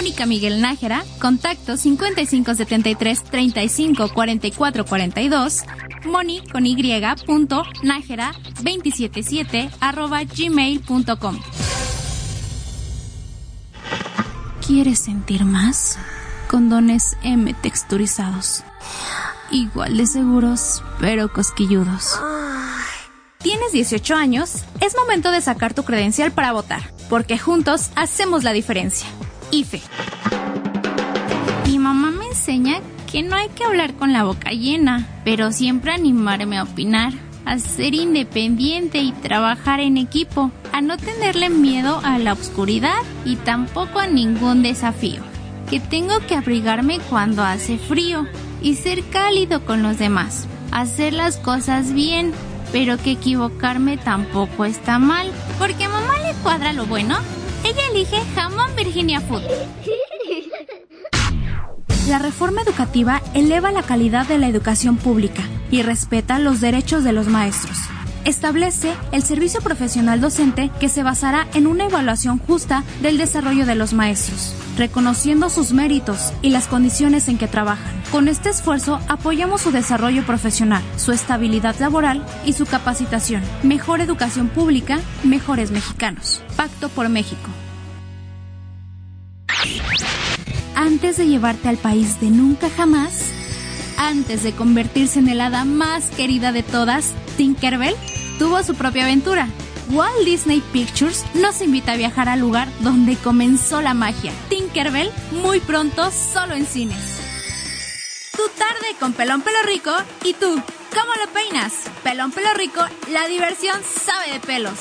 Mónica Miguel Nájera, contacto 5573 35 44 42, moni con y punto nájera 277 arroba gmail.com. ¿Quieres sentir más? Condones M texturizados. Igual de seguros, pero cosquilludos. ¿Tienes 18 años? Es momento de sacar tu credencial para votar, porque juntos hacemos la diferencia. IFE. Mi mamá me enseña que no hay que hablar con la boca llena, pero siempre animarme a opinar, a ser independiente y trabajar en equipo, a no tenerle miedo a la oscuridad y tampoco a ningún desafío, que tengo que abrigarme cuando hace frío y ser cálido con los demás, hacer las cosas bien pero que equivocarme tampoco está mal, porque a mamá le cuadra lo bueno. Ella elige jamón Virginia Food. La reforma educativa eleva la calidad de la educación pública y respeta los derechos de los maestros. Establece el servicio profesional docente que se basará en una evaluación justa del desarrollo de los maestros, reconociendo sus méritos y las condiciones en que trabajan. Con este esfuerzo apoyamos su desarrollo profesional, su estabilidad laboral y su capacitación. Mejor educación pública, mejores mexicanos. Pacto por México. Antes de llevarte al país de nunca jamás, antes de convertirse en el hada más querida de todas, Tinkerbell tuvo su propia aventura. Walt Disney Pictures nos invita a viajar al lugar donde comenzó la magia. Tinkerbell, muy pronto solo en cines. Tu tarde con Pelón Pelo Rico y tú, ¿cómo lo peinas? Pelón Pelo Rico, la diversión sabe de pelos.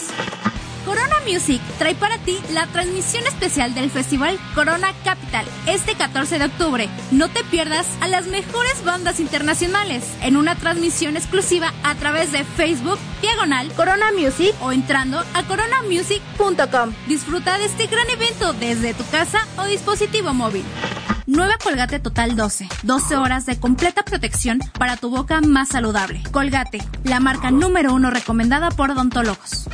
Corona Music trae para ti la transmisión especial del festival Corona Capital este 14 de octubre. No te pierdas a las mejores bandas internacionales en una transmisión exclusiva a través de Facebook Diagonal Corona Music o entrando a coronamusic.com. Disfruta de este gran evento desde tu casa o dispositivo móvil. Nueva Colgate Total 12. 12 horas de completa protección para tu boca más saludable. Colgate, la marca número uno recomendada por odontólogos.